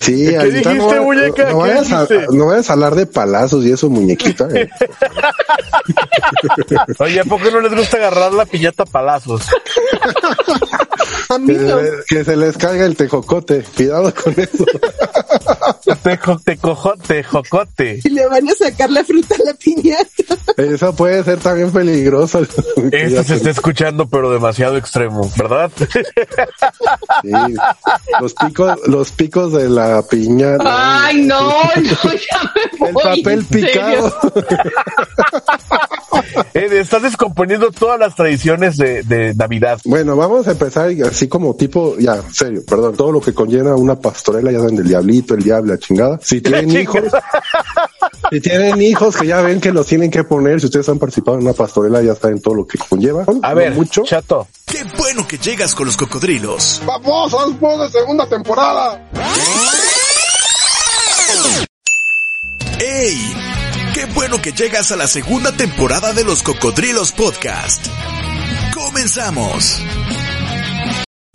Sí. No ¿Qué vayas, a, no vayas a hablar de palazos y eso, muñequita. eh. Oye, ¿a poco no les gusta agarrar la piñata a palazos? Que, se les caiga el tejocote. Cuidado con eso. Tejo, tecojo- tejocote. Si le van a sacar la fruta a la piñata. Eso puede ser también peligroso. Esto se está escuchando, pero demasiado extremo, ¿verdad? Sí. Los picos, los picos de la piñata. Ay, no, no, ya me El voy. papel en serio. picado. Eh, estás descomponiendo todas las tradiciones de, de Navidad. Bueno, vamos a empezar así como tipo, ya, serio, perdón, todo lo que conlleva una pastorela, ya saben, del diablito, el diablo, la chingada. Si tienen hijos, si tienen hijos que ya ven que los tienen que poner, si ustedes han participado en una pastorela, ya saben todo lo que conlleva. A No ver, mucho. chato. Qué bueno que llegas con los cocodrilos. ¡Vamos, de segunda temporada! ¡Ey! Que llegas a la segunda temporada de los Cocodrilos Podcast. Comenzamos.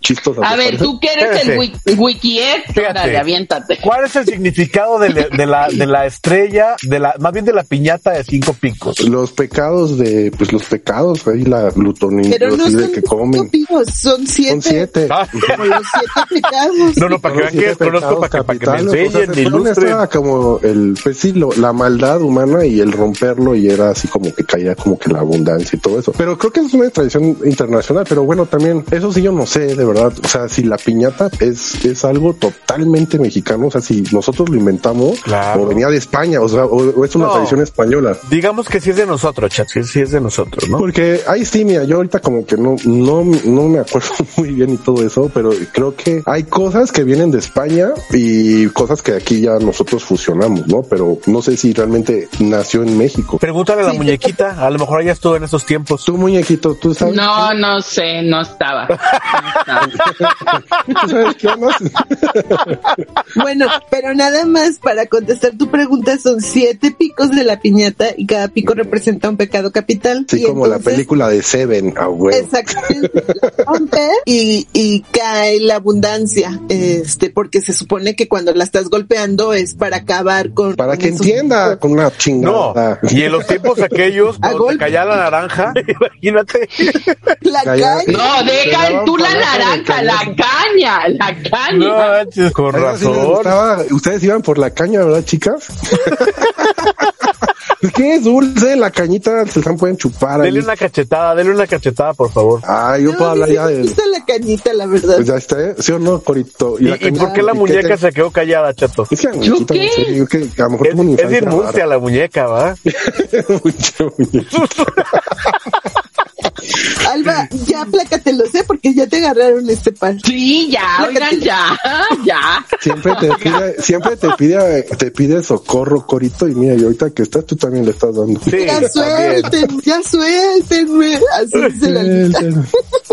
Chistos. A ver, tú que eres el wiki, órale, aviéntate. ¿Cuál es el significado de, la- de la, de la estrella, de la, más bien de la piñata de cinco picos? Los pecados de, pues los pecados, ahí la Pero no son que comen. cinco picos, son siete. Son siete. Ah, Como los siete pecados. no, no, para que vean que desconozco, para que, para que me capitales, o sea, enseñen, ilustren. estaba como el, pues sí, lo- la maldad humana y el romperlo y era así como que caía como que la abundancia y todo eso. Pero creo que es una tradición internacional, pero bueno, también, eso sí yo no sé, de verdad. O sea, si la piñata es, es algo totalmente mexicano, o sea, si nosotros lo inventamos Claro. o venía de España, o sea, o, o es una No. tradición española. Digamos que sí es de nosotros, chat, que sí es de nosotros, ¿no? Porque ahí sí, mira, yo ahorita como que no, no, no me acuerdo muy bien y todo eso, pero creo que hay cosas que vienen de España y cosas que aquí ya nosotros fusionamos, ¿no? Pero no sé si realmente nació en México. Pregúntale a la muñequita, a lo mejor ella estuvo en esos tiempos. Tú, muñequito, tú sabes. No, no sé, no estaba. No estaba. ¿Tú sabes qué? Bueno, pero nada más para contestar tu pregunta, son siete picos de la piñata y cada pico representa un pecado capital. Sí, Y como la película de Seven, ah, güey. Exactamente. rompe y, y cae la abundancia. Este, porque se supone que cuando la estás golpeando es para acabar con. Para con que esos- entienda con una No, chingada. y en los tiempos aquellos, cuando te la naranja, imagínate. La caña. No, deja tú la palazo la caña, la No caña. manches, con razón. gustaba. Ustedes iban por la caña, ¿verdad, chicas? ¿Qué es dulce? La cañita se la pueden chupar. ahí. Dele una cachetada, dele una cachetada, por favor. Ah, yo No, puedo hablar ya me de. gusta la cañita, la verdad. Pues ya está, ¿eh? ¿sí o no, Corito? ¿Y, la y por qué la muñeca se quedó callada, chato? Es que ¿Yo qué? serio, que a lo mejor Es, es la muñeca, ¿va? Mucha muñeca. Alba, ya plácatelos, ¿eh? Porque ya te agarraron este par. Sí, ya, oigan, ya, ya. Siempre te pide, siempre te pide, te pide socorro, Corito, y mira, y ahorita que estás, tú también le estás dando. Sí, ya suelten, ya suéltenme. Así dice la.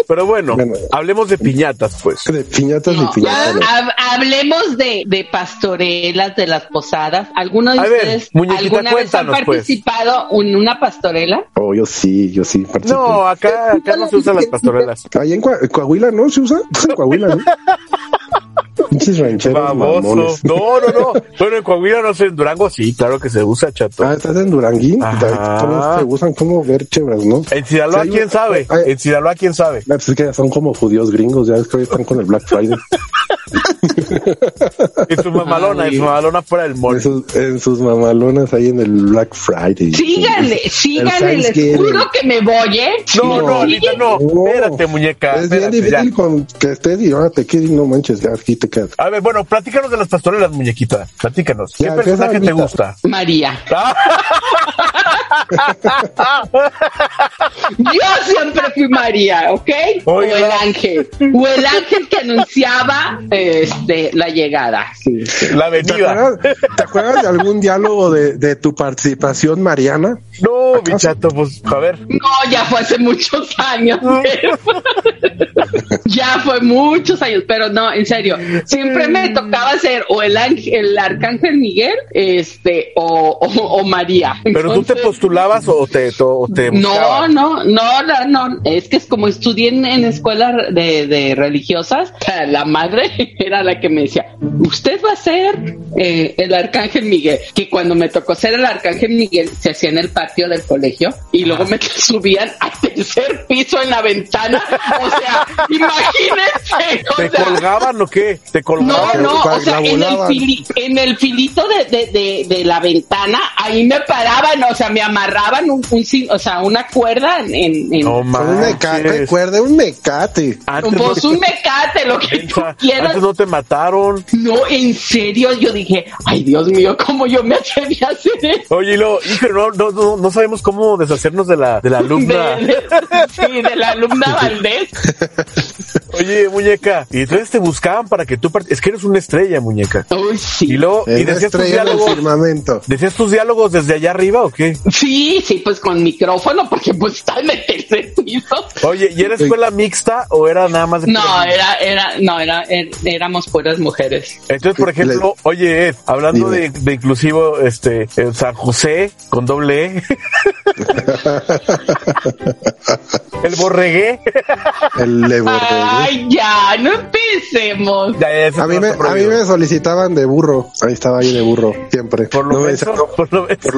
Pero bueno, Bueno. hablemos de piñatas, pues. De piñatas y piñatas. hablemos de, de pastorelas, de las posadas. ¿Alguno de A ver, ustedes muñequita, alguna vez han cuéntanos, pues. participado en una pastorela? Oh, yo sí, yo sí. participé. No, acá, acá no se usan las pastorelas. Ahí en Coa- Coahuila, ¿no? ¿Se usa? En Coahuila, ¿no? Pinches rancheros Baboso. mamones. No, no, no. Bueno, en Coahuila no sé, en Durango sí, claro que se usa, chato. Ah, estás en Duranguín. También te gustan como ver chéveras, ¿no? En Sinaloa, Sí, ¿quién un- sabe? hay- En Sinaloa, ¿quién sabe? Pues es que son como judíos gringos, ya es que hoy están con el Black Friday. En su mamalona, en su mamalona fuera del En mall. sus, en sus mamalonas ahí en el Black Friday. Síganle, síganle, les juro que me voy, ¿eh? No, no, Anita, no. No. Espérate, muñeca. Es bien ya. difícil con que estés y ahora te quedes y no manches, ya aquí te quedas. A ver, bueno, platícanos de las pastorelas, muñequita. Platícanos. ¿Qué Ya, personaje te gusta? María. Yo siempre fui María, ¿ok? O el ángel. O el ángel que anunciaba este, la llegada. Sí, sí. La ¿Te avenida. acuerdas, ¿Te acuerdas de algún diálogo de, de tu participación, Mariana? No, mi chato, pues, a ver. No, ya fue hace muchos años. Ya fue muchos años, pero no, en serio, siempre me tocaba ser o el ángel, el arcángel Miguel, este, o, o, o María. Pero tú te Entonces, postulabas o te, o te No, no, no, no, no, es que es como estudié en, en escuelas de, de religiosas, la madre era la que me decía, usted va a ser eh, el arcángel Miguel, que cuando me tocó ser el arcángel Miguel se hacía en el patio del colegio y luego me subían al tercer piso en la ventana, o sea, imagínense, o ¿Te sea, colgaban o qué? ¿Te no, colgaban? no, para o sea, la en el, volaban. fili- en el filito de, de, de, de la ventana, ahí me paraban, o sea, me amarraban un, un o sea, una cuerda en, en, en- No Con un mecate, recuerda, un mecate. Antes, pues no, un mecate, lo que tú quieras. antes no te mataron. No, en serio, yo dije, ay Dios mío, cómo yo me atreví a hacer eso. Oye, y lo, hijo, no, no, no, no sabemos cómo deshacernos de la, de la alumna. De, de- sí, de la alumna Valdés. Oye, muñeca, y entonces te buscaban para que tú part- Es que eres una estrella, muñeca. Uy, sí. Y luego, y decías tus diálogos. ¿Decías tus diálogos desde allá arriba o qué? Sí, sí, pues con micrófono, porque pues está en el tercer piso. Oye, ¿y era escuela mixta o era nada más de No, era, era, no, era, er- éramos puras mujeres. Entonces, por ejemplo, oye, Ed, hablando de, de inclusivo, este, San José con doble E. El borregué. El borregué. Ay, ya, no empecemos. Ya, ya, ese A mí, me, a mí me solicitaban de burro. Ahí estaba ahí de burro, siempre. Por lo No me menos, no, por lo menos. por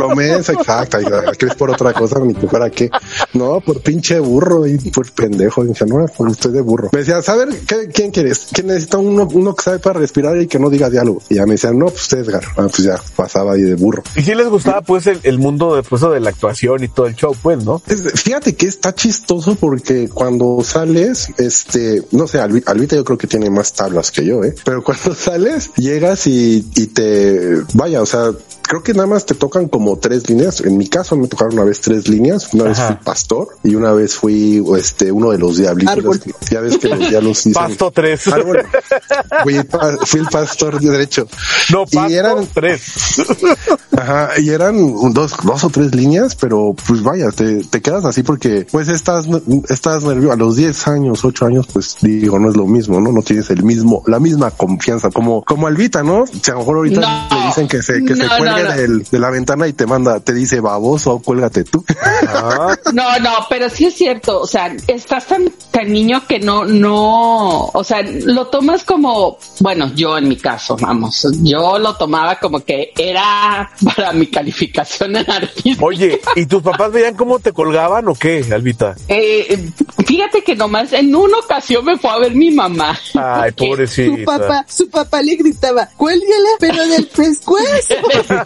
exacto. ¿Crees por otra cosa? Ni que fuera qué. No, por pinche burro y por pendejo. Dije, no, usted de burro. Me decían, ¿saber qué, quién quieres? ¿Quién necesita uno, uno que sabe para respirar y que no diga diálogo? Y ya me decían, no, pues Edgar. Ah, pues ya pasaba ahí de burro. Y si les gustaba, pues, el, el mundo de, pues, de la actuación y todo el show, pues, ¿no? Es- fíjate que está chistoso porque cuando sales, este, no sé, Alvi- Alvita yo creo que tiene más tablas que yo, eh. Pero cuando sales, llegas y, y te, vaya, o sea, creo que nada más te tocan como tres líneas. En mi caso me tocaron una vez tres líneas. Una vez fui pastor y una vez fui, este, uno de los diablitos. Árbol. Ya ves que los diablos dicen. Pasto 3. Árbol. Fui, pa- fui el pastor de derecho. No, Y pasto eran- 3. Ajá, y eran dos, dos o tres líneas, pero pues vaya, te, te quedas así porque pues estás, estás nervioso. A los 10 años, 8 años, pues digo, no es lo mismo, ¿no? No tienes el mismo, la misma confianza como, como Albita, ¿no? Si a lo mejor ahorita No. le dicen que se, que se no, cuelgue no. del- de la ventana y te manda, te dice baboso, cuélgate tú. Ah, No, no, pero sí es cierto, o sea, estás tan, tan niño que no, no, o sea, lo tomas como, bueno, yo en mi caso, vamos, yo lo tomaba como que era para mi calificación en artista. Oye, ¿y tus papás veían cómo te colgaban o qué, Albita? Eh, fíjate que nomás en una ocasión me fue a ver mi mamá. Ay, pobrecita. Su papá, su papá le gritaba, cuélguela, pero del pescuezo.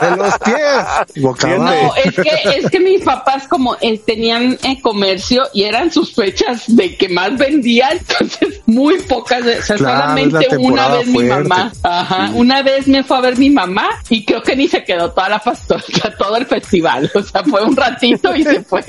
De los pies. No, es que, es que mis papás como eh, tenían eh, comercio y eran sus fechas de que más vendían, entonces muy pocas, veces, o sea, Claro, solamente una vez mi mamá, ajá, una vez me fue a ver mi mamá y creo que ni se quedó toda la pastora, todo el festival, o sea, fue un ratito y se fue.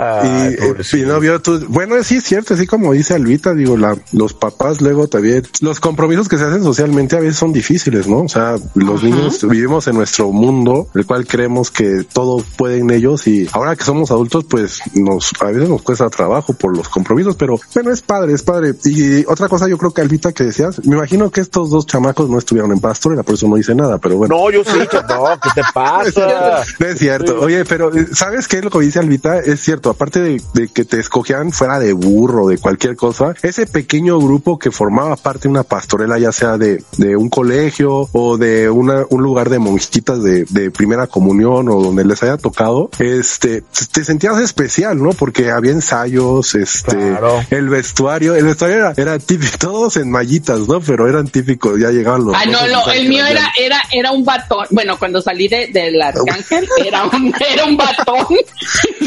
Ay, y, pobrecito. y no vio tu, bueno, sí es cierto, así como dice Alvita, digo, la, los papás luego también, los compromisos que se hacen socialmente a veces son difíciles, ¿no? O sea, los niños vivimos en nuestro mundo, el cual creemos que todo puede en ellos y ahora que somos adultos, pues nos, a veces nos cuesta trabajo por los compromisos, pero bueno, es padre, es padre. Y otra cosa, yo creo que Alvita que decías, me imagino que estos dos chamacos no estuvieron en pastorela, por eso no dice nada, pero bueno. No, yo sí, no, ¿qué te pasa? No es cierto. Oye, pero ¿sabes qué es lo que dice Albita? Es cierto, aparte de, de que te escogían fuera de burro, de cualquier cosa, ese pequeño grupo que formaba parte de una pastorela, ya sea de, de un colegio o de una, un lugar de monjitas de, de primera comunión o donde les haya tocado, este, te sentías especial, ¿no? Porque había ensayos, este, Claro. el vestuario, el vestuario era, era típico, todos en mallitas, ¿no? Pero eran típicos, ya llegaban los. Ah, no, no, el mío era, era, era un batón. Bueno, cuando salí de, del arcángel, era un, era un batón.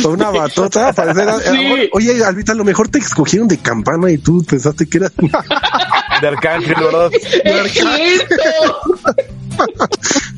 Una batota, parece era- Sí. Oye, Albita, a lo mejor te escogieron de campana y tú pensaste que era. De Arcángel, ¿verdad? ¡Es cierto!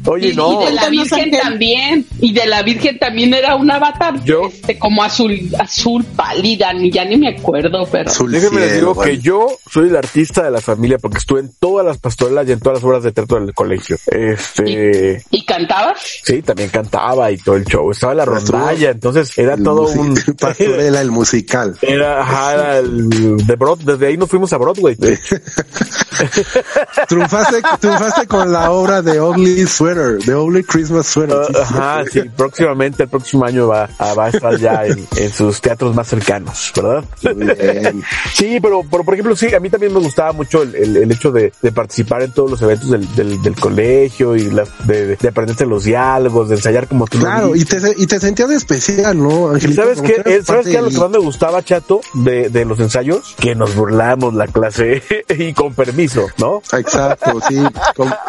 Oye, y, no. y de la Virgen también. Y de la Virgen también era un avatar. Yo- Este, como azul, azul pálida, ni ya ni me acuerdo, pero. Azul Déjenme les digo que yo soy el artista de la familia porque estuve en todas las pastorelas y en todas las obras de teatro del colegio. Este, ¿Y cantabas? sí, también cantaba y todo el show. Estaba en la rondalla, entonces era El todo un... Pastorela, el musical. Era, ajá, era el de Broad, desde ahí nos fuimos a Broadway. triunfaste, triunfaste con la obra de Ugly Sweater, de Ugly Christmas Sweater. Uh, sí, Ajá, sí. próximamente, el próximo año va, a- va a estar ya en, en sus teatros más cercanos, ¿verdad? Sí, pero, pero por ejemplo, sí, a mí también me gustaba mucho el, el, el hecho de, de participar en todos los eventos del, del, del colegio y las, de, de aprenderse los diálogos, de ensayar como tú lo Claro, y te, y te sentías especial, ¿no, ¿Y Angelito? sabes qué? ¿Sabes parte qué? Lo del- que más me gustaba, Chato, de, de los ensayos, que nos burlamos la clase y con permiso, ¿no? Exacto, sí.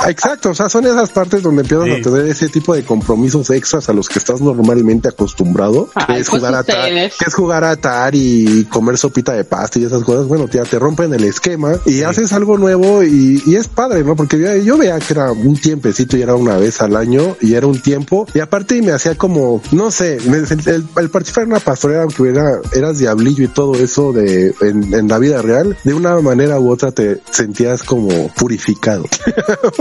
Exacto, o sea, son esas partes donde empiezas Sí. a tener ese tipo de compromisos extras a los que estás normalmente acostumbrado, que es pues jugar a Atari, que es jugar a Atari y comer sopita de pasta y esas cosas, bueno, ya te rompen el esquema y haces algo nuevo y, y es padre, ¿no? Porque yo, yo veía que era un tiempecito y era una vez al año y era un tiempo y aparte me hacía como, no sé, me- el, el participar en una pastorela, aunque era, eras diablillo y todo eso de en, en la vida real, de una manera u otra te sentías como purificado.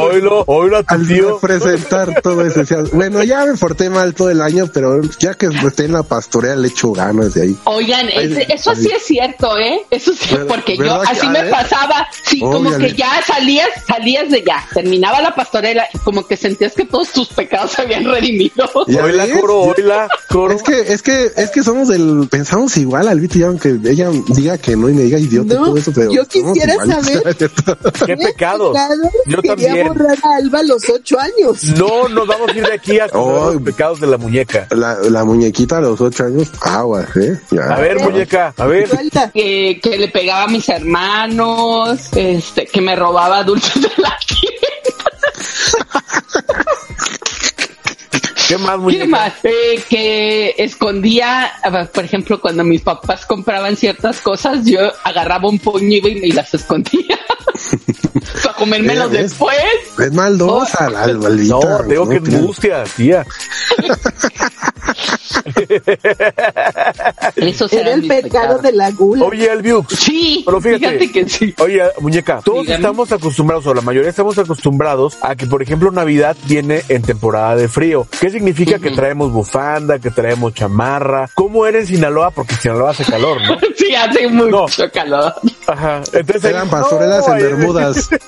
Oílo, oílo a tu Al tío. presentar todo eso, decías, bueno, ya me porté mal todo el año, pero ya que esté en la pastorea le echo ganas de ahí. Oigan, eso ay. sí es cierto, ¿eh? Eso sí, ¿Verdad- porque yo así a me ver? pasaba, sí, como que ya salías, salías de ya, terminaba la pastorela y como que sentías que todos tus pecados se habían redimido. ¿Ya Oíla, coro, oíla, coro. Es que, es que, es que somos del, pensamos igual, Albito, y aunque ella diga que no y me diga idiota y No, todo eso, pero yo quisiera saber- Qué pecados. Pecado, Yo Quería también. borrar a Alba a los ocho años. No nos vamos a ir de aquí a Oh. los pecados de la muñeca. la, la muñequita a los ocho años, aguas, eh. Ya. A ver, muñeca, a ver. Que, que le pegaba a mis hermanos, este, que me robaba dulces de la tienda. ¿Qué más, muñeca? ¿Qué más? Eh, que escondía, por ejemplo, cuando mis papás compraban ciertas cosas, yo agarraba un puño y me las escondía. Para comérmelos ¿Ves? después. Es maldosa la Albita. No, tengo que angustia, tía. Eso Era el pecado de la gula. Oye, Albiux. Sí, Pero fíjate. fíjate que sí. Oye, muñeca, todos Dígame. estamos acostumbrados, o la mayoría estamos acostumbrados a que, por ejemplo, Navidad viene en temporada de frío. ¿Qué significa que traemos bufanda, que traemos chamarra? ¿Cómo era en Sinaloa? Porque Sinaloa hace calor, ¿no? Sí, hace mucho calor. Ajá. Entonces, Eran pastorelas no, en Bermudas.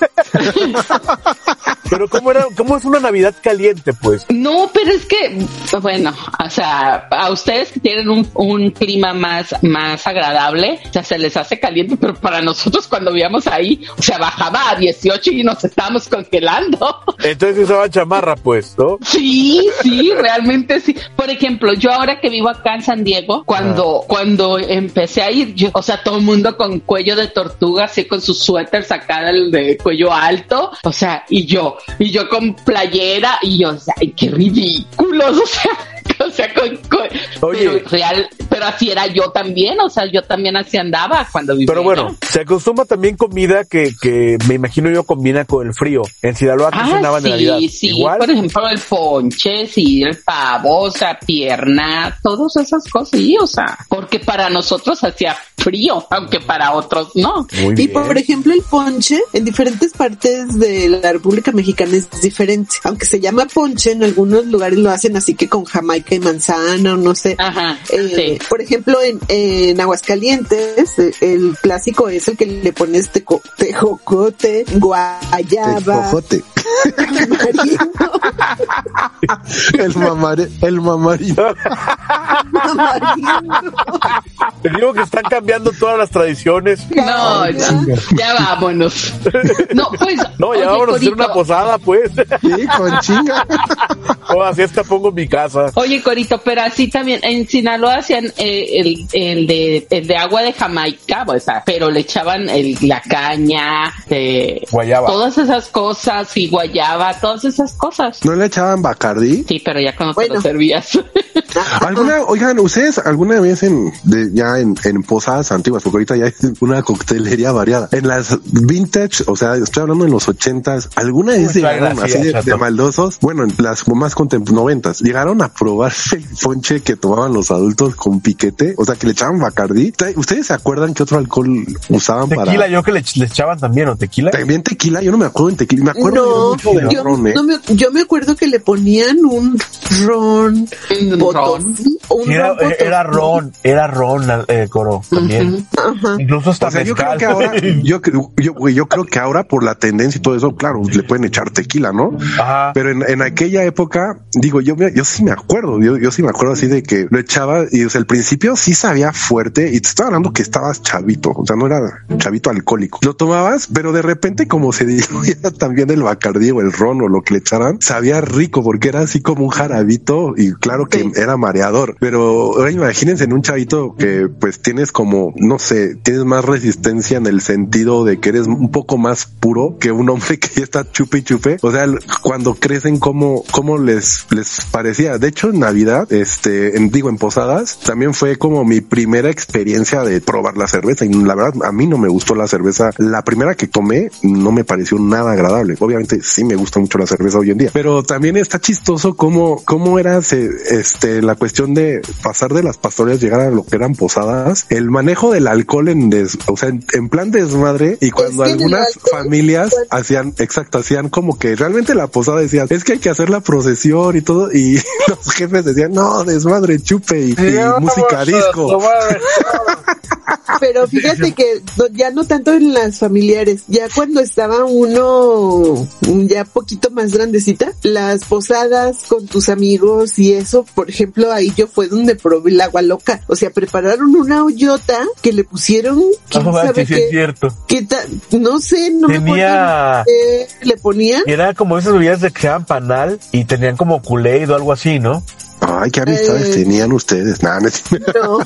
Pero ¿cómo era? ¿Cómo es una Navidad caliente, pues? No, pero es que, bueno, o sea, a ustedes que tienen un, un clima más, más agradable, o sea, se les hace caliente, pero para nosotros cuando vivíamos ahí, o sea, bajaba a 18 y nos estábamos congelando. Entonces usaban chamarra, pues, ¿no? Sí, sí, realmente sí. Por ejemplo, yo ahora que vivo acá en San Diego, cuando, cuando empecé a ir, yo, o sea, todo el mundo con cuello de tortuga, así con sus suéteres acá del de cuello alto, o sea, y yo, y yo con playera, y yo, o sea, ay, qué ridículos, o sea. O sea, con, con- Oye. pero real, pero así era yo también, o sea, yo también así andaba cuando vivía. Pero bueno, allá. se acostumbra también comida que, que me imagino yo combina con el frío. En Sinaloa que Ah, cenaban de Navidad. sí, sí, Igual. por ejemplo, el ponche, sí, el pavo, o sea, pierna, todas esas cosas, sí, o sea, porque para nosotros hacía frío, aunque para otros no. Muy Y bien. por ejemplo, el ponche en diferentes partes de la República Mexicana es diferente. Aunque se llama ponche, en algunos lugares lo hacen así que con jamaica y manzana o no sé. Ajá, Eh, sí. Por ejemplo, en, en Aguascalientes, eh, el clásico es el que le pones teco- tejocote, guayaba, Cojote. El mamare, el mamarito. tamarindo. Te digo que están cambiando todas las tradiciones. No, ya, ya vámonos. No, pues. No, ya oye, vámonos a hacer Corito, una posada, pues. Sí, con chinga. o así hasta pongo mi casa. Oye, Corito, pero así también en Sinaloa hacían eh, el, el, de, el de agua de Jamaica, o sea, pero le echaban el, la caña, eh, Guayaba. todas esas cosas y guayaba guayaba, todas esas cosas. ¿No le echaban Bacardí? Sí, pero ya cuando te lo servías. ¿Alguna, oigan, ustedes alguna vez en, de- ya en, en posadas antiguas, porque ahorita ya hay una coctelería variada, en las vintage, o sea, estoy hablando en los ochentas, ¿alguna vez llegaron así de, de maldosos? Bueno, en las más contemporáneas, noventas, llegaron a probar el ponche que tomaban los adultos con piquete, o sea, que le echaban Bacardí. ¿Ustedes se acuerdan qué otro alcohol usaban Tequila, para... yo que le, le echaban también, ¿o tequila? También tequila, yo no me acuerdo en tequila, me acuerdo No, yo, ¿eh? no me, yo me acuerdo que le ponían un ron o un Era, ron era ron, era ron, eh, Coro, también. Ajá. Incluso hasta O sea, yo creo que ahora, yo, creo- yo, yo creo que ahora por la tendencia y todo eso, claro, le pueden echar tequila, ¿no? Ajá. Pero en, en aquella época, digo, yo, me- yo sí me acuerdo, yo, yo sí me acuerdo así de que lo echaba y o sea, al principio sí sabía fuerte y te estaba hablando que estabas chavito, o sea, no era chavito alcohólico. Lo tomabas, pero de repente como se diluía también el bacardí o el ron o lo que le echaran, sabía rico porque era así como un jarabito y claro que Sí. era mareador. Pero ahora imagínense en un chavito que pues tienes como, no sé, tienes más resistencia en el sentido de que eres un poco más puro que un hombre que ya está chupe y chupe. O sea, cuando crecen, cómo, cómo les, les parecía. De hecho, en Navidad, este, en, digo, en Posadas, también fue como mi primera experiencia de probar la cerveza. Y la verdad, a mí no me gustó la cerveza. La primera que tomé no me pareció nada agradable. Obviamente sí me gusta mucho la cerveza hoy en día, pero también está chistoso cómo, cómo era este, la cuestión de pasar de las pastorias, llegar a lo que eran posadas, el manejo del alcohol en des, o sea, en, en plan desmadre y cuando que algunas familias hacían, exacto, hacían como que realmente la posada decía, es que hay que hacer la procesión y todo, y los jefes decían, no, desmadre, chupe y, y música disco. Pero fíjate que ya no tanto en las familiares, ya cuando estaba uno ya poquito más grandecita, las posadas con tus amigos y eso, por ejemplo, ahí yo fue donde probé el agua loca. O sea, prepararon una hoyota que le pusieron, quién Ah, sabe sí, es cierto. qué ta- no sé, no me Tenía- acuerdo qué le ponían. Era como esas bebidas de que panal y tenían como Kool-Aid o algo así, ¿no? Ay, qué amistades Eh. tenían ustedes. Nada, no No,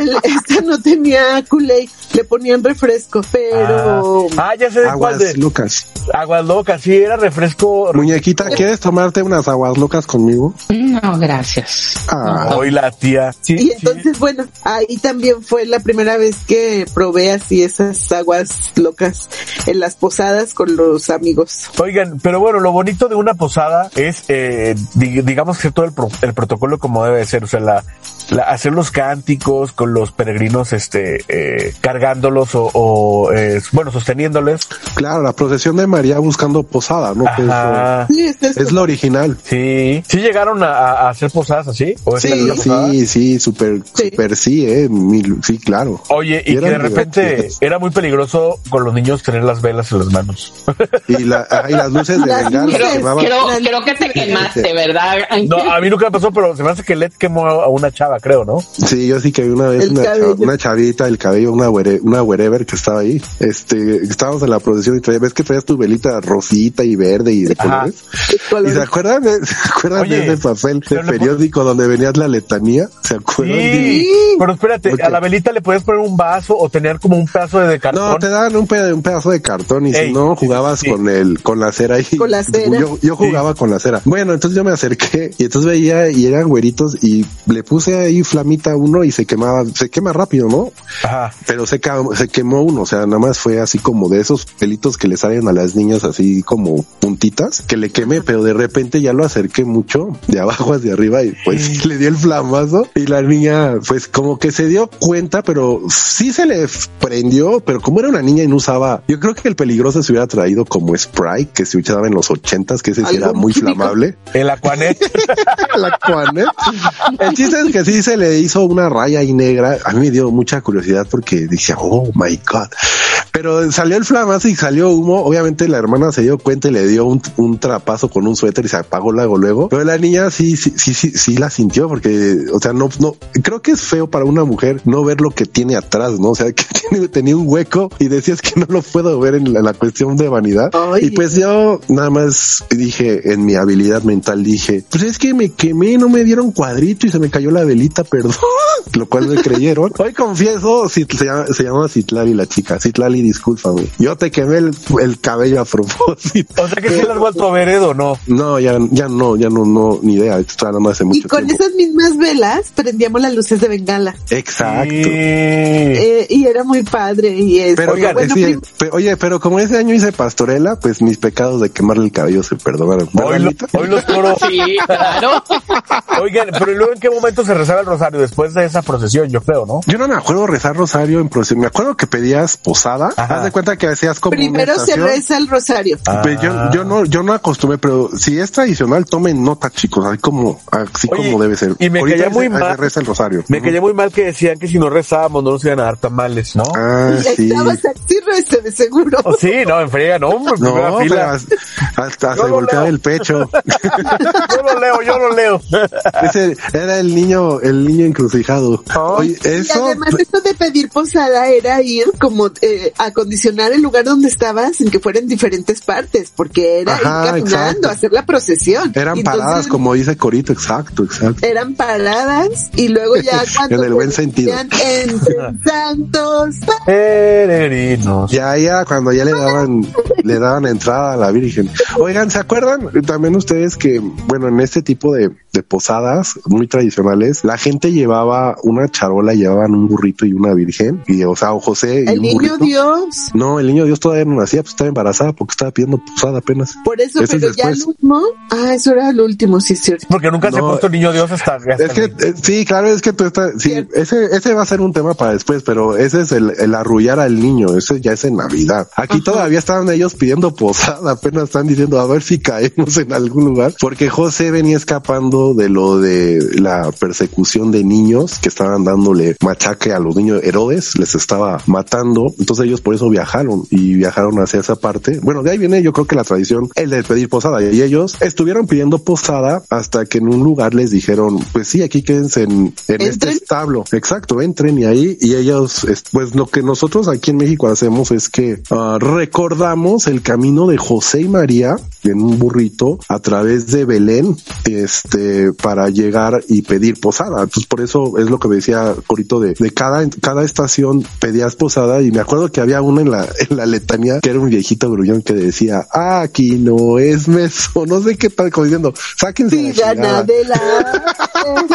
el- esta no tenía Kool-Aid, le ponían refresco, pero... Ah, ya sé de cuál aguas de. locas. Aguas locas, sí, era refresco. Muñequita, ¿quieres tomarte unas aguas locas conmigo? No, gracias. Ah, Hoy la tía. Sí, Y sí. entonces, bueno, ahí también fue la primera vez que probé así esas aguas locas en las posadas con los amigos. Oigan, pero bueno, lo bonito de una posada es, eh, di- digamos que todo el, pro- el protocolo como debe ser, o sea, la, la- hacer los cánticos con los peregrinos, este, eh, cargándolos o, o, eh, bueno, sosteniéndoles. claro, la procesión de María buscando posada, ¿no? Sí, es eso. es lo original. Sí. ¿Sí llegaron a, hacer posadas así? ¿O es Sí? Sí, sí, súper, Sí. súper sí, eh, mil- sí, claro. Oye, y Y que de repente divertidas. era muy peligroso con los niños tener las velas en las manos. Y, la, ah, y las luces de bengala Creo, quemaban. creo, creo que te quemaste, ¿verdad? No, a mí nunca me pasó, pero se me hace que Led quemó a una chava, creo, ¿no? Sí, yo sí que vi una vez una, chavita, el cabello, una where- una wherever que estaba ahí. Este, estábamos en la procesión y traía, ves que traías tu velita rosita y verde y de Ajá. colores. Color- ¿Y se acuerdan de, se acuerdan Oye, de ese papel de periódico donde venías la letanía? ¿Se acuerdan? Sí, pero espérate, a la velita le puedes poner un vaso o tener como un pedazo de cartón. No, te daban un, peda- un pedazo de cartón y Ey, si no jugabas sí. con el con la cera ahí. Con la cera. Yo, yo jugaba con la cera. Bueno, entonces yo me acerqué y entonces veía y eran güeritos y le puse ahí flamita uno y se quemaba, se quema rápido, ¿no? Ajá. Pero se, quemó uno, o sea, nada más fue así como de esos pelitos que le salen a las niñas así como puntitas, que le quemé, pero de repente ya lo acerqué mucho, de abajo hacia arriba y pues le di el flamazo y la niña pues como que se dio cuenta, pero sí se le prendió, pero como era una niña y no usaba, yo creo que el peligroso se hubiera traído como spray que se usaba en los ochentas, que ese sí era muy químico. flamable. El Aquanet. la Juanet. El chiste es que sí se le hizo una raya ahí negra. A mí me dio mucha curiosidad porque decía, oh my God. Pero salió el flamazo y salió humo. Obviamente la hermana se dio cuenta y le dio un, un trapazo con un suéter y se apagó luego luego. Pero la niña sí, sí, sí, sí, sí la sintió porque, o sea, no, no, creo que es feo para una mujer no ver lo que tiene atrás, ¿no? O sea, que tiene, tenía un hueco y decías que no lo puedo ver en la, la cuestión de vanidad. Ay. Y pues yo nada más dije en mi habilidad mental, dije, pues es que me quemé, no me dieron cuadrito y se me cayó la velita, perdón. Lo cual me creyeron. Hoy confieso, se llama, se llama Citlali la chica, Citlali Charlie, discúlpame. Yo te quemé el, el cabello a propósito. O sea que si lo has vuelto a ver, Edo, ¿no? No, ya, ya no, ya no, no, ni idea. Esto está hace Y mucho con tiempo. esas mismas velas prendíamos las luces de bengala. Exacto. Sí. Eh, y era muy padre. Y Pero, Oigan, bueno, sí, oye, pero como ese año hice pastorela, pues mis pecados de quemarle el cabello se perdonaron. ¿Verdad, Hoy, lo- hoy los coros. Sí, claro. Oigan, pero ¿y luego en qué momento se rezaba el rosario? Después de esa procesión, yo creo, ¿no? Yo no me acuerdo rezar rosario en procesión. Me acuerdo que pedías posada. Ajá. Haz de cuenta que hacías como una primero se estación. reza el rosario. Pues yo, Ah. yo no, yo no acostumbré, pero si es tradicional, tomen nota, chicos, así como, así Oye, como debe ser. y me Ahorita caía muy se- se mal. reza el rosario. Me Ujú. cayó muy mal que decían que si no rezábamos no nos iban a dar tamales, ¿no? Ah, y sí. estabas así reste de seguro. Oh, sí, no, en friega, no, hombre, primera No, fila. hasta, Yo se leo. el pecho. Yo lo leo, yo lo leo. Ese era el niño, el niño encrucijado. Oye, Y eso, además esto de pedir posada era ir como eh, acondicionar el lugar donde estabas en que fuera en diferentes partes, porque era Ajá, ir caminando, exacto. hacer la procesión. eran Y paradas, entonces, como dice Corito, exacto, exacto. Eran paradas y luego ya cuando En el buen sentido. entre Peregrinos. Ya, ya, cuando ya le daban, le daban entrada a la Virgen. Oigan, ¿se acuerdan también ustedes que, bueno, en este tipo de, de posadas muy tradicionales, la gente llevaba una charola, llevaban un burrito y una Virgen, y, o sea, o José y el un niño burrito. Dios. No, el niño Dios todavía no nacía, pues estaba embarazada porque estaba pidiendo posada apenas. Por eso, Ese es pero ya el último, ah, eso era el último, sí es cierto. Porque nunca se ha puesto niño Dios hasta, hasta Es que, eh, sí, claro, es que tú estás, sí, Cierto. ese, ese va a ser un tema para después, pero ese es el, el arrullar al niño, ese ya es en Navidad. Aquí todavía estaban ellos pidiendo posada, apenas están diciendo a ver si caemos en algún lugar, porque José venía escapando de lo de la persecución de niños que estaban dándole machaque a los niños Herodes, les estaba matando, entonces ellos por eso viajaron y viajaron hacia esa parte. Bueno, de ahí viene yo creo que la tradición, el de pedir posada, y ellos estuvieron pidiendo posada hasta que en un lugar les dijeron, pues sí, aquí quédense en, en este establo. Exacto, entren y ahí, y ellos, es- pues lo que nosotros aquí en México hacemos es que ah, recordamos el camino de José y María en un burrito a través de Belén, este, para llegar y pedir posada. Entonces por eso es lo que me decía Corito de, de cada, cada estación pedías posada y me acuerdo que había uno en la, en la letanía que era un viejito gruñón que decía, "Ah, aquí no es meso, no sé qué tal, como diciendo, sáquense Sí, chingada". gana de la...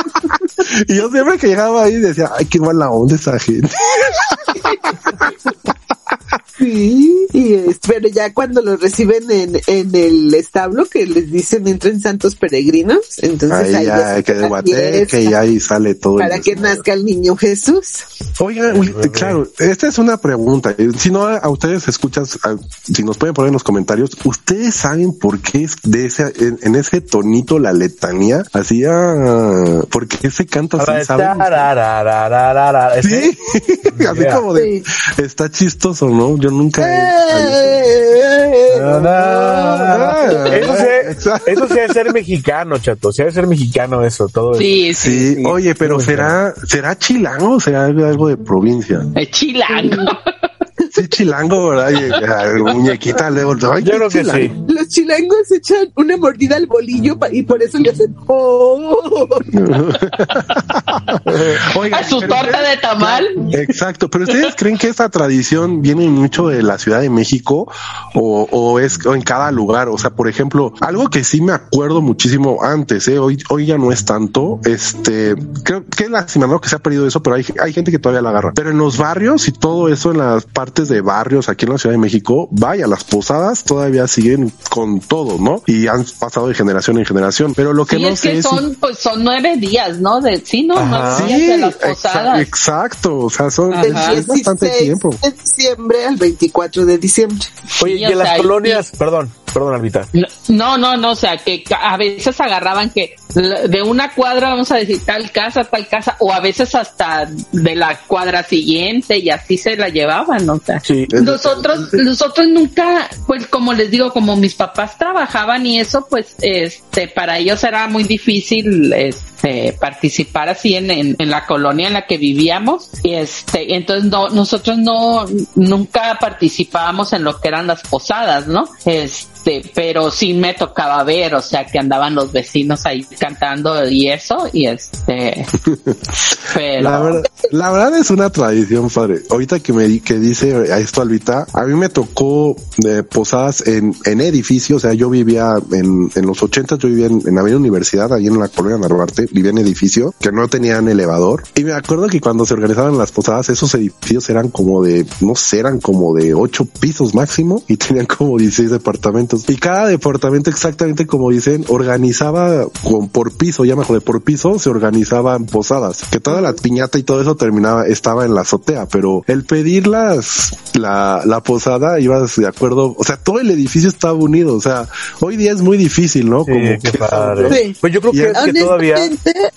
Y yo siempre que llegaba ahí decía, ay, qué mala onda esa gente. Sí, y es, pero ya cuando los reciben en, en el establo que les dicen entren santos peregrinos, entonces Ahí ahí ya hay que debatir, que ya ahí sale todo. para que desmadre. nazca el niño Jesús. Oigan, uy, claro, esta es una pregunta. Si no, a ustedes escuchas, a- si nos pueden poner en los comentarios, ¿ustedes saben por qué es de ese, en, en ese tonito la letanía? Así, ah, ¿por qué se canta así, saben? Sí, así como de, está chistoso, ¿no? Yo nunca Eh, Eso sí, debe ser mexicano, chato. Sí debe ser mexicano eso, todo eso. Sí, sí. Sí, oye, pero será, será chilango o será algo de provincia? Es chilango. Sí, chilango, ¿verdad? Muñequita, luego, ay, Yo creo que sí. Los chilangos echan una mordida al bolillo y por eso le hacen oh. Oigan, A su torta de tamal. Exacto, pero ustedes creen que esta tradición viene mucho de la Ciudad de México o, o es o en cada lugar. O sea, por ejemplo, algo que sí me acuerdo muchísimo antes, ¿eh? hoy, hoy ya no es tanto. Este, creo que es lástima, ¿no? Que se ha perdido eso, pero hay, hay gente que todavía la agarra. Pero en los barrios y todo eso, en las partes de barrios aquí en la Ciudad de México, vaya, las posadas todavía siguen con todo, ¿no? Y han pasado de generación en generación. Pero lo que Sí, no es sé que es si- son, pues son nueve días, ¿no? De, sí, no, Ajá. nueve días de las exa- posadas. exacto. O sea, son Ajá. Del es bastante 16 tiempo. de diciembre al 24 de diciembre. Oye, Sí, y en las sea, y- colonias, perdón, perdón, Albita. No, no, no, o sea, que ca- a veces agarraban que de una cuadra, vamos a decir, tal casa, tal casa, o a veces hasta de la cuadra siguiente y así se la llevaban, o sea. Sí. Nosotros, nosotros nunca, pues como les digo, como mis papás trabajaban y eso, pues, este, para ellos era muy difícil, este, participar así en, en, en la colonia en la que vivíamos, y este, entonces no, nosotros no, nunca participábamos en lo que eran las posadas, ¿no? Este, este, pero sí me tocaba ver, o sea, que andaban los vecinos ahí cantando y eso, y este, pero... La verdad, la verdad es una tradición, padre. Ahorita que me que dice a esto Albita, a mí me tocó eh, posadas en, en edificios, o sea, yo vivía en, en los ochentas, yo vivía en, en Avenida Universidad, ahí en la colonia Narvarte, vivía en edificio que no tenían elevador. Y me acuerdo que cuando se organizaban las posadas, esos edificios eran como de, no sé, eran como de ocho pisos máximo y tenían como 16 departamentos. Y cada departamento, exactamente como dicen, organizaba con por piso, ya me acordé, por piso se organizaban posadas, que toda la piñata y todo eso terminaba, estaba en la azotea, pero el pedir las, la, la posada ibas de acuerdo, o sea, todo el edificio estaba unido, o sea, hoy día es muy difícil, ¿no? Sí, Como qué que- padre. Sí. Pues yo creo que todavía.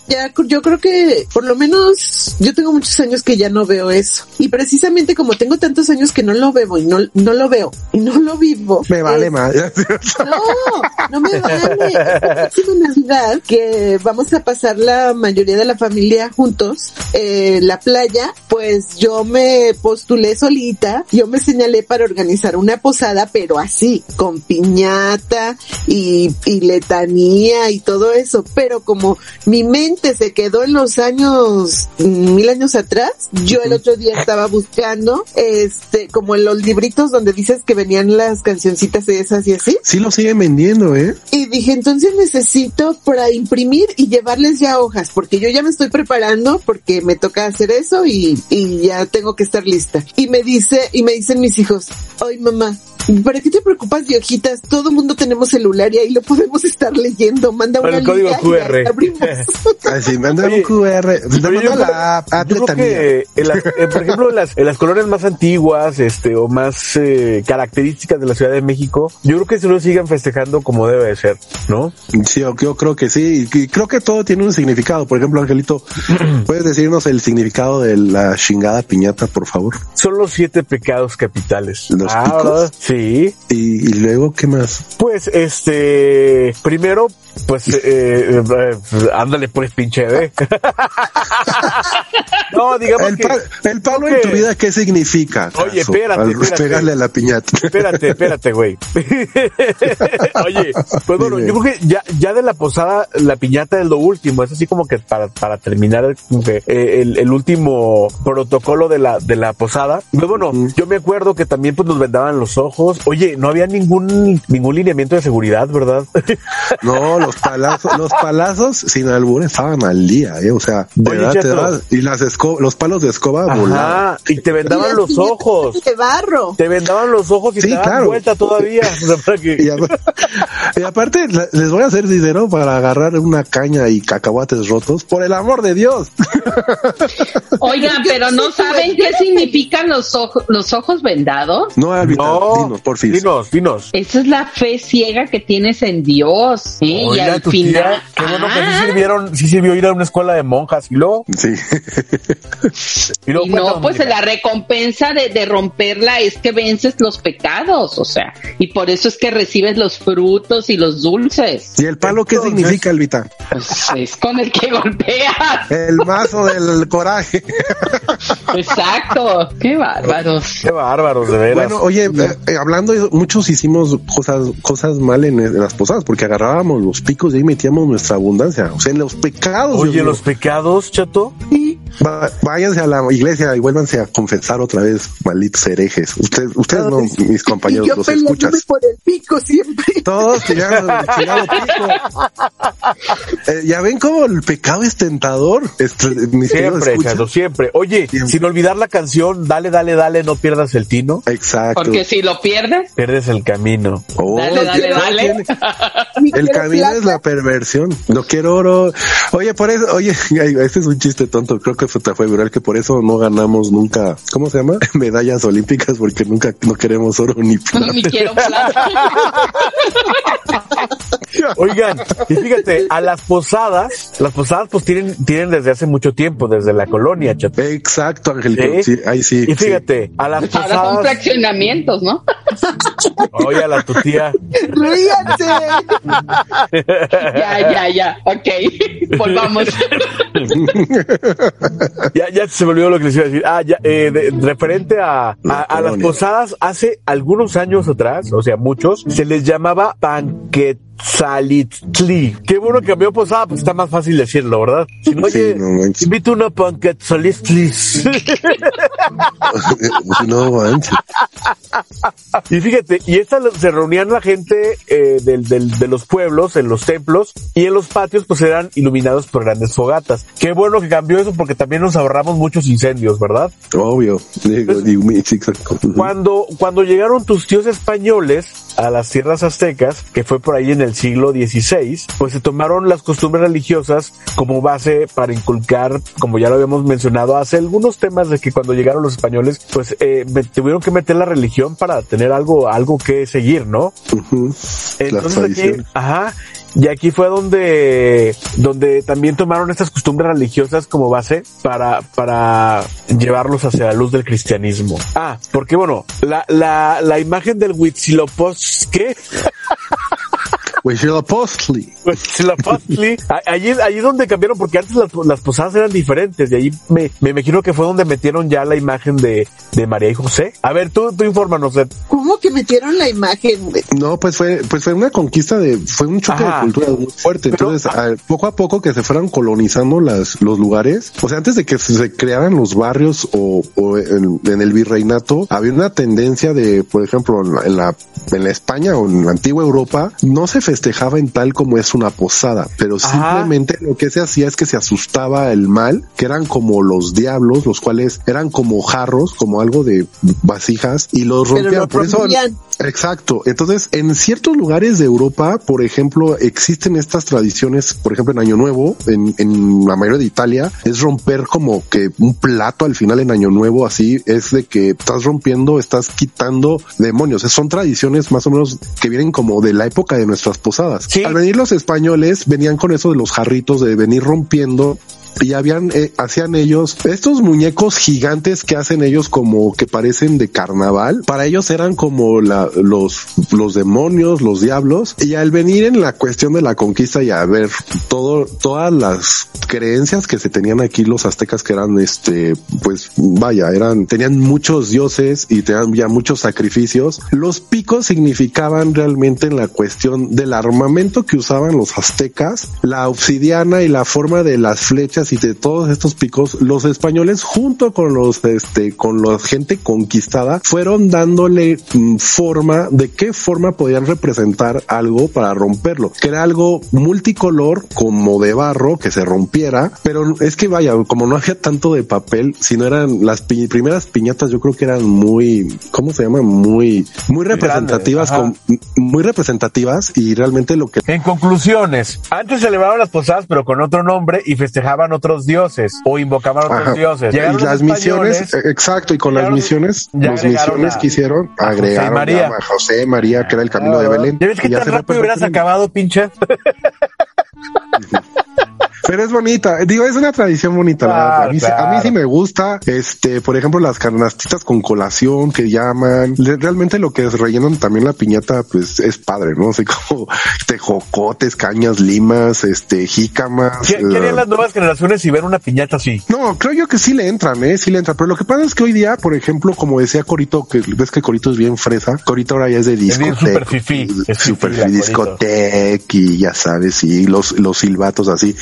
Ya, yo creo que por lo menos yo tengo muchos años que ya no veo eso. Y precisamente como tengo tantos años que no lo veo y no, no lo veo y no lo vivo. me vale eh, más. No, no me vale. La próxima Navidad que vamos a pasar la mayoría de la familia juntos, eh, la playa, pues yo me postulé solita, yo me señalé para organizar una posada, pero así, con piñata y, y letanía y todo eso. Pero como mi mente se quedó en los años, mil años atrás, yo el otro día estaba buscando, este, como en los libritos donde dices que venían las cancioncitas esas y así. Sí lo siguen vendiendo, ¿eh? Y dije, entonces necesito para imprimir y llevarles ya hojas, porque yo ya me estoy preparando porque me toca hacer eso y, y ya tengo que estar lista. Y me dice, y me dicen mis hijos, ay mamá, ¿para qué te preocupas de hojitas? Todo mundo tenemos celular y ahí lo podemos estar leyendo. Manda una el código QR. Así, mandan un QR, yo la app, yo creo que, en las- eh, por ejemplo, en las, en las colonias más antiguas, este, o más eh, características de la Ciudad de México, yo creo que se lo sigan festejando como debe de ser, ¿no? Sí, yo, yo creo que sí. Y creo que todo tiene un significado. Por ejemplo, Angelito, ¿puedes decirnos el significado de la chingada piñata, por favor? Son los siete pecados capitales. ¿Los Ah, picos? Sí. Y, y luego, ¿qué más? Pues, este, primero, pues, eh, eh, eh, ándale pues, pinche de. no, digamos El, que... pa- el palo en tu vida, ¿qué significa? Oye, espérate, al espérate. pegarle a la piñata. Espérate, espérate, güey. Oye, pues bueno, Dime. yo creo que ya, ya de la posada, la piñata es lo último. Es así como que para, para terminar como que, eh, el, el último protocolo de la, de la posada. Pues bueno, yo me acuerdo que también pues nos vendaban los ojos. Oye, no había ningún, ningún lineamiento de seguridad, ¿verdad? No, los palazos, los palazos sin albur estaban al día, ¿eh? O sea, de Oye, verdad te dabas- y las los palos de escoba volaban. Y te vendaban los ojos. De barro. Te vendaban los ojos y Sí, te daban claro. vuelta todavía. O sea, para que- Y, aparte, les voy a hacer dinero para agarrar una caña y cacahuates rotos, por el amor de Dios. Oigan, pero no saben qué significan los ojos, los ojos vendados. No, Albita, No, dinos, por fin. dinos, dinos. Esa es la fe ciega que tienes en Dios. ¿eh? y al final. tía, qué bueno que sí Ah, sirvieron, sí sirvió ir a una escuela de monjas y luego, Sí. y luego Y cuéntanos, no, pues la recompensa de, de romperla es que vences los pecados, o sea, y por eso es que recibes los frutos y los dulces. ¿Y el palo qué significa, Albita? Pues es con el que golpeas. El mazo del coraje. Exacto. Qué bárbaros. Qué bárbaros, de veras. Bueno, oye, eh, hablando de eso, muchos hicimos cosas, cosas mal en, en las posadas, porque agarrábamos los picos y ahí metíamos nuestra abundancia. O sea, en los pecados. Oye, mío. los pecados, chato. Va- váyanse a la iglesia y vuélvanse a confesar otra vez, malditos herejes. Ustedes, ustedes no, mis compañeros, yo los escuchas. por el pico siempre. Todos tirando el chingado pico. Eh, ya ven cómo el pecado es tentador. Este, mis Siempre, siempre. Oye, Siempre. sin olvidar la canción, dale, dale, dale, no pierdas el tino. Exacto. Porque si lo pierdes, Pierdes el camino. Oh, Dale, dale, ¿quién- dale. El camino es la perversión. No quiero oro. Oye, por eso, oye, este es un chiste tonto. Creo que fue viral que por eso no ganamos nunca, ¿cómo se llama? Medallas olímpicas porque nunca no queremos oro ni plata. ni quiero plata. Oigan, y fíjate, a las posadas, las posadas pues tienen, tienen desde hace mucho tiempo, desde la colonia, chato. Exacto, Angelito. ¿Sí? Sí, ahí sí. Y fíjate, a las Ahora son posadas, fraccionamientos, ¿no? oye, a la tu tía, ¡Ríanse! Ya, ya, ya. Ok. Volvamos. ya, ya se me olvidó lo que les iba a decir. Ah, ya, eh, de- referente a, a, a las posadas, hace algunos años atrás, o sea, muchos, se les llamaba que panquetzalitzli. Qué bueno que cambió posada, pues está más fácil decirlo, ¿verdad? Si no, Sí, oye, no manches. invito una panquetzalitzli. no manches. Y fíjate, y esta se reunían la gente eh, del, del- de los pueblos, en los templos, y en los patios pues eran iluminados por grandes fogatas. Qué bueno que cambió eso porque también nos ahorramos muchos incendios, ¿verdad? Obvio. Exacto. Cuando, cuando llegaron tus tíos españoles a las tierras aztecas, que fue por ahí en el siglo XVI, pues se tomaron las costumbres religiosas como base para inculcar, como ya lo habíamos mencionado, hace algunos temas de que cuando llegaron los españoles, pues eh, tuvieron que meter la religión para tener algo, algo que seguir, ¿no? Entonces aquí, ajá, y aquí fue donde, donde también tomaron estas costumbres religiosas como base para, para llevarlos hacia la luz del cristianismo. Ah, porque bueno, la, la, la imagen del Huitzilopochtli. Huitzilopochtli. Huitzilopochtli, a- allí, allí donde cambiaron, porque antes las, las posadas eran diferentes, y ahí me, me imagino que fue donde metieron ya la imagen de, de María y José. A ver, tú, tú infórmanos, Ed. ¿Cómo que metieron la imagen? güey? No, pues fue, pues fue una conquista de, fue un choque Ajá. de culturas muy fuerte. Pero- Entonces, a- poco a poco que se fueran colonizando las, los lugares, o sea, antes de que se crearan los barrios o, o en, en el virreinato, había una tendencia de, por ejemplo, en la, en la, en la España o en la antigua Europa, no se festejaba en tal como es una posada, pero Ajá. simplemente lo que se hacía es que se asustaba el mal, que eran como los diablos, los cuales eran como jarros, como algo de vasijas, y los rompían. Por eso. Exacto. Entonces, en ciertos lugares de Europa, por ejemplo, existen estas tradiciones, por ejemplo, en Año Nuevo, en, en la mayoría de Italia, es romper como que un plato al final en Año Nuevo, así, es de que estás rompiendo, estás quitando demonios. Son tradiciones más o menos que vienen como de la época de nuestras posadas. Sí. Al venir los españoles, venían con eso de los jarritos, de venir rompiendo y habían eh, hacían ellos estos muñecos gigantes que hacen ellos como que parecen de carnaval para ellos eran como los demonios los diablos y al venir en la cuestión de la conquista y a ver todo todas las creencias que se tenían aquí los aztecas que eran este pues vaya eran tenían muchos dioses y tenían ya muchos sacrificios los picos significaban realmente en la cuestión del armamento que usaban los aztecas la obsidiana y la forma de las flechas y de todos estos picos los españoles junto con los este con la gente conquistada fueron dándole mm, forma de qué forma podían representar algo para romperlo que era algo multicolor como de barro que se rompiera pero es que vaya como no había tanto de papel sino eran las pi- primeras piñatas yo creo que eran muy cómo se llama muy muy representativas con, muy representativas y realmente lo que En conclusiones, antes celebraban las posadas pero con otro nombre y festejaban otros dioses o invocaban otros Ajá. dioses. Y Llegaron las misiones, españoles, eh, exacto, y con las misiones, las misiones a- que hicieron, a José agregaron María. a José María, que era el camino de Belén. ¿Ya ves que tan rápido hubieras acabado, pinche? Pero es bonita, digo, es una tradición bonita. la Claro, verdad. a, mí, sí- a mí claro. sí me gusta, este, por ejemplo, las carnastitas con colación que llaman. Realmente lo que rellenan también la piñata, pues es padre, ¿no? Así como tejocotes, cañas, limas, este, jícamas. ¿Qué, harían las nuevas generaciones si ven una piñata así? No, creo yo que sí le entran, eh, sí le entran. Pero lo que pasa es que hoy día, por ejemplo, como decía Corito, que ves que Corito es bien fresa, Corito ahora ya es de discoteca. super es Super fifí la Corito. discoteca y ya sabes, y los, los silbatos así.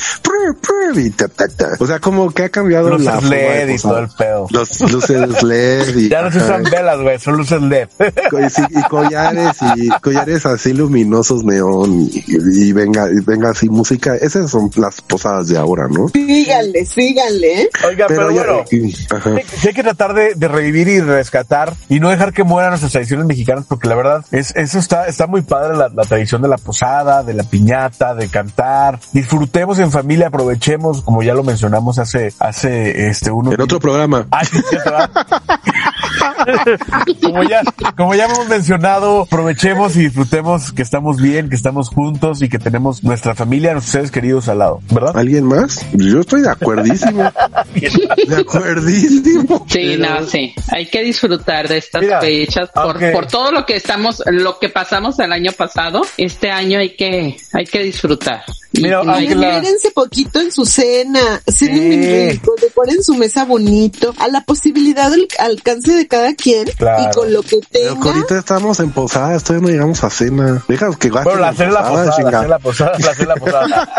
Prr, prr, y ta, ta, ta. O sea, como que ha cambiado Luces la LED y todo el pedo. Los luces LED y, Ya no se usan velas, güey, son luces LED. y, sí, y collares y collares así luminosos neón y, y venga, y venga así música. Esas son las posadas de ahora, ¿no? Síganle, síganle. Oiga, pero, bueno, ajá. sí, sí hay que tratar de, de revivir y rescatar y no dejar que mueran nuestras tradiciones mexicanas porque la verdad es eso está está muy padre la, la tradición de la posada, de la piñata, de cantar. Disfrutemos en familia, aprovechemos como ya lo mencionamos hace hace este uno En otro programa. Ay, va. como ya, como ya hemos mencionado, aprovechemos y disfrutemos que estamos bien, que estamos juntos y que tenemos nuestra familia, nuestros seres queridos al lado, ¿verdad? ¿Alguien más? Yo estoy de acuerdísimo. de acuerdísimo. Sí, no, sí. Hay que disfrutar de estas Mira, fechas por, por todo lo que estamos, lo que pasamos el año pasado. Este año hay que, hay que disfrutar. Y hay aunque la- poquito en su cena, cenen rico, decoren su mesa bonito, a la posibilidad del alcance de cada quien Claro. y con lo que Pero tenga. que ahorita estamos en posadas, todavía no llegamos a cena. Deja que Bueno, la en cena la posada, la chinga. cena la posada, la cena la posada.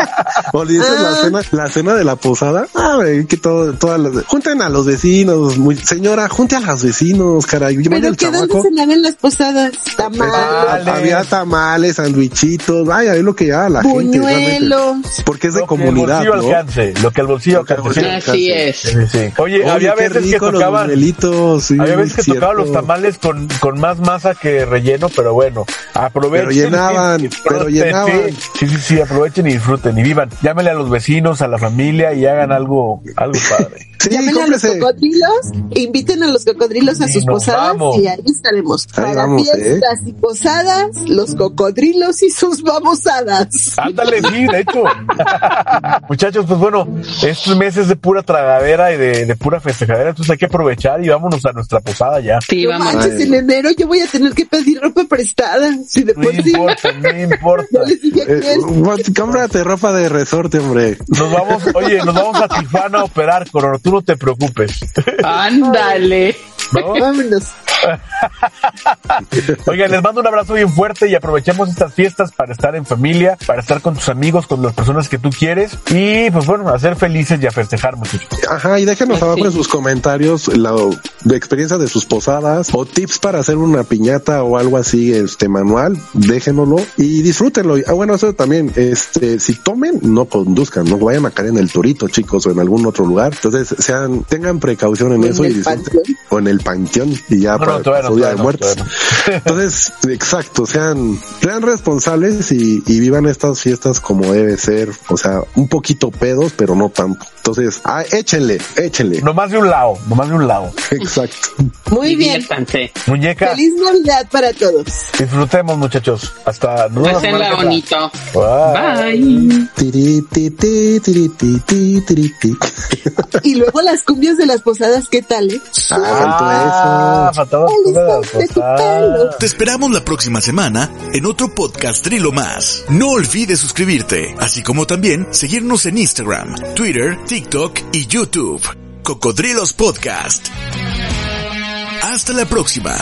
O dices la Ah. cena, la cena de la posada. Ah, güey, que todo, todas las, junten a los vecinos, muy, señora, junte a los vecinos, caray. Pero al que dónde cenar en las posadas, tamales, Tamales. Había tamales, sandwichitos, vaya, es lo que ya la gente. realmente. Porque es de Lo comunidad, que el bolsillo ¿no? alcance, lo que el bolsillo Lo que el alcance. bolsillo. Así alcance. es. Sí, sí. Oye, Oye, había veces que los tocaban, sí, había veces que cierto. tocaban los tamales con, con más masa que relleno, pero bueno, aprovechen. Pero llenaban, y pero llenaban. Sí, sí, sí, sí, aprovechen y disfruten y vivan. Llámenle a los vecinos, a la familia y hagan algo, algo padre. Sí, Llamen a los cocodrilos, inviten a los cocodrilos a sus nos posadas vamos. y ahí estaremos. Ahí Para vamos, ¿eh? fiestas y posadas, los cocodrilos y sus babosadas. Ándale, sí, de hecho. Muchachos, pues bueno, estos meses de pura tragadera y de, de pura festejadera, entonces hay que aprovechar y vámonos a nuestra posada ya. Sí, no vamos. manches, en enero yo voy a tener que pedir ropa prestada. Si de No sí, importa, no importa. Eh, what- cómprate ropa de resorte, hombre. Nos vamos, oye, nos vamos a Tijuana a operar, Corona, no te preocupes. Ándale. ¿No? Vámonos. Oigan, les mando un abrazo bien fuerte y aprovechemos estas fiestas para estar en familia, para estar con tus amigos, con las personas que tú quieres y pues bueno, a ser felices y a festejar, muchachos. Ajá, y déjenos Sí. abajo en sus comentarios la de experiencia de sus posadas o tips para hacer una piñata o algo así, este manual, déjenoslo y disfrútenlo. Ah, bueno, eso también, este, si tomen, no conduzcan, no vayan a caer en el torito, chicos, o en algún otro lugar. Entonces, sean, tengan precaución en en eso y disfruten. O en el panteón y ya No, para no, su día de muertos. Entonces, exacto, sean, sean responsables y, y vivan estas fiestas como debe ser, o sea, un poquito pedos, pero no tanto. Entonces, ah, échenle, échenle. No más de un lado, no más de un lado. Exacto. Muy bien. Muñeca, Feliz Navidad para todos. disfrutemos, muchachos. Hasta semana Pásenla bonito. Bye. Bye. Tiri, ti, ti, tiri, ti, ti, tiri, ti. Y luego las cumbias de las posadas, ¿qué tal? Eh? Ah, pelo. Te esperamos la próxima semana en otro podcast Trilo más. No olvides suscribirte, así como también seguirnos en Instagram, Twitter, TikTok y YouTube. Cocodrilos Podcast. Hasta la próxima.